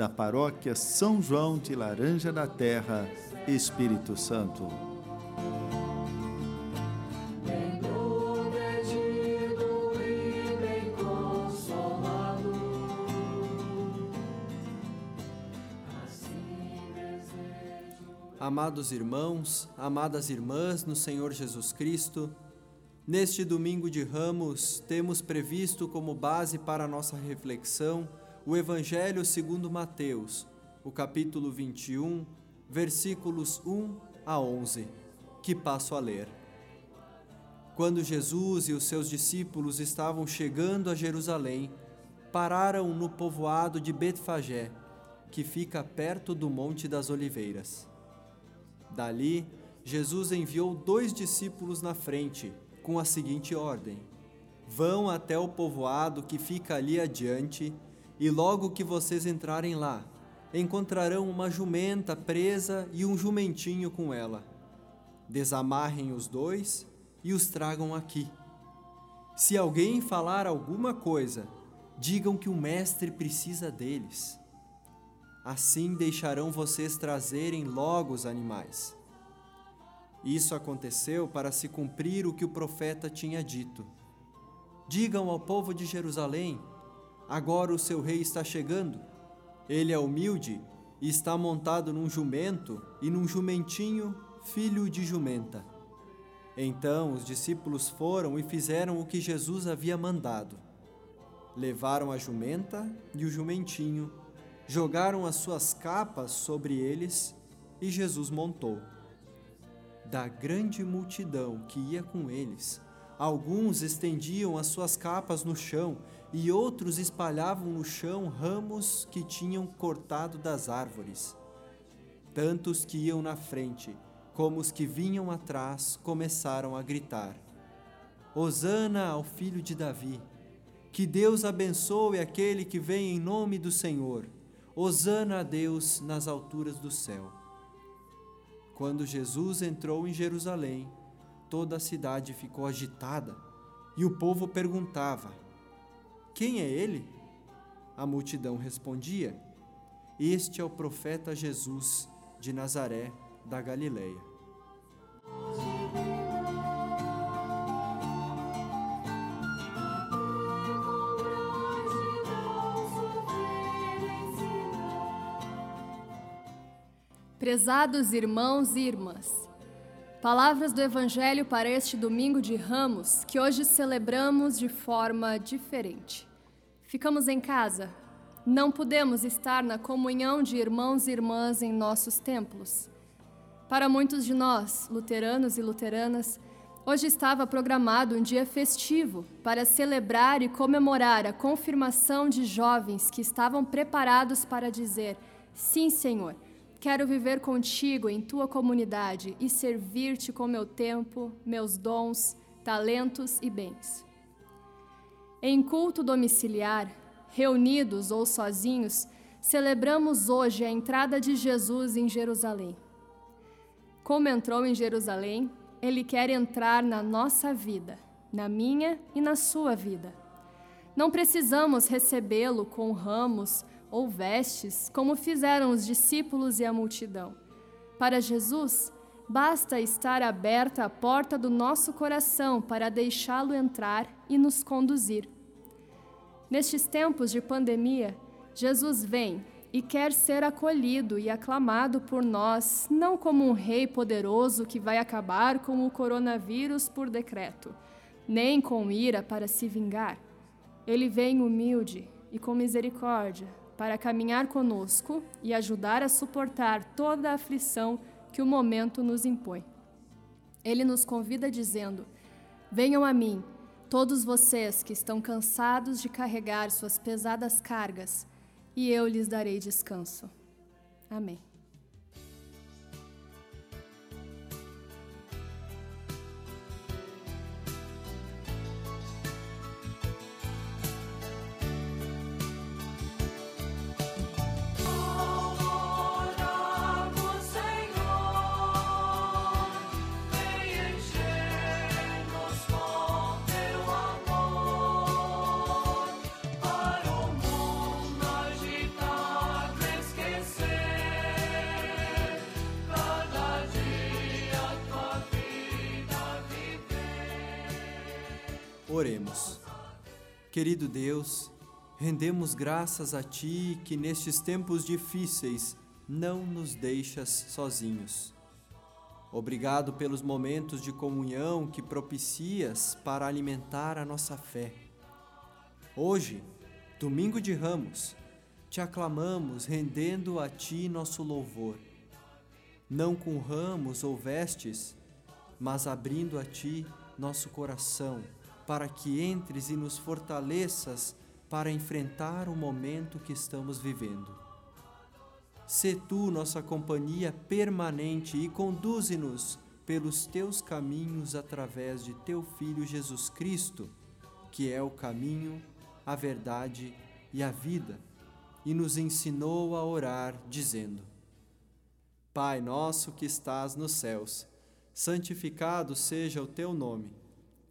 da paróquia São João de Laranja da Terra, Espírito Santo. Amados irmãos, amadas irmãs no Senhor Jesus Cristo, neste domingo de Ramos temos previsto como base para nossa reflexão o Evangelho segundo Mateus, o capítulo 21, versículos 1 a 11, que passo a ler. Quando Jesus e os seus discípulos estavam chegando a Jerusalém, pararam no povoado de Betfagé, que fica perto do Monte das Oliveiras. Dali, Jesus enviou dois discípulos na frente, com a seguinte ordem: Vão até o povoado que fica ali adiante e logo que vocês entrarem lá, encontrarão uma jumenta presa e um jumentinho com ela. Desamarrem os dois e os tragam aqui. Se alguém falar alguma coisa, digam que o Mestre precisa deles. Assim deixarão vocês trazerem logo os animais. Isso aconteceu para se cumprir o que o profeta tinha dito. Digam ao povo de Jerusalém Agora o seu rei está chegando. Ele é humilde e está montado num jumento e num jumentinho, filho de jumenta. Então os discípulos foram e fizeram o que Jesus havia mandado. Levaram a jumenta e o jumentinho, jogaram as suas capas sobre eles e Jesus montou. Da grande multidão que ia com eles, alguns estendiam as suas capas no chão e outros espalhavam no chão ramos que tinham cortado das árvores. Tanto os que iam na frente como os que vinham atrás começaram a gritar: Hosana ao filho de Davi! Que Deus abençoe aquele que vem em nome do Senhor! Hosana a Deus nas alturas do céu! Quando Jesus entrou em Jerusalém, toda a cidade ficou agitada e o povo perguntava: quem é ele? A multidão respondia: Este é o profeta Jesus de Nazaré da Galileia. Prezados irmãos e irmãs, palavras do Evangelho para este domingo de Ramos que hoje celebramos de forma diferente. Ficamos em casa, não podemos estar na comunhão de irmãos e irmãs em nossos templos. Para muitos de nós, luteranos e luteranas, hoje estava programado um dia festivo para celebrar e comemorar a confirmação de jovens que estavam preparados para dizer: Sim, Senhor, quero viver contigo em tua comunidade e servir-te com meu tempo, meus dons, talentos e bens. Em culto domiciliar, reunidos ou sozinhos, celebramos hoje a entrada de Jesus em Jerusalém. Como entrou em Jerusalém, ele quer entrar na nossa vida, na minha e na sua vida. Não precisamos recebê-lo com ramos ou vestes, como fizeram os discípulos e a multidão. Para Jesus, basta estar aberta a porta do nosso coração para deixá-lo entrar e nos conduzir. Nestes tempos de pandemia, Jesus vem e quer ser acolhido e aclamado por nós, não como um rei poderoso que vai acabar com o coronavírus por decreto, nem com ira para se vingar. Ele vem humilde e com misericórdia para caminhar conosco e ajudar a suportar toda a aflição que o momento nos impõe. Ele nos convida dizendo: Venham a mim, todos vocês que estão cansados de carregar suas pesadas cargas, e eu lhes darei descanso. Amém. Oremos. Querido Deus, rendemos graças a Ti que nestes tempos difíceis não nos deixas sozinhos. Obrigado pelos momentos de comunhão que propicias para alimentar a nossa fé. Hoje, domingo de Ramos, te aclamamos rendendo a Ti nosso louvor. Não com ramos ou vestes, mas abrindo a Ti nosso coração para que entres e nos fortaleças para enfrentar o momento que estamos vivendo. Sê tu nossa companhia permanente e conduze-nos pelos teus caminhos através de teu Filho Jesus Cristo, que é o caminho, a verdade e a vida, e nos ensinou a orar, dizendo: Pai nosso que estás nos céus, santificado seja o teu nome.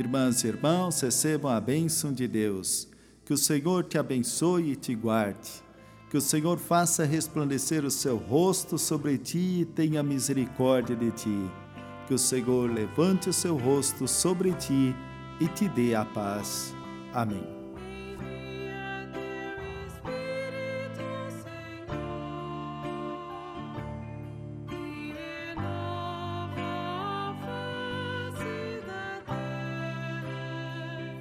Irmãs e irmãos, recebam a bênção de Deus. Que o Senhor te abençoe e te guarde. Que o Senhor faça resplandecer o seu rosto sobre ti e tenha misericórdia de ti. Que o Senhor levante o seu rosto sobre ti e te dê a paz. Amém.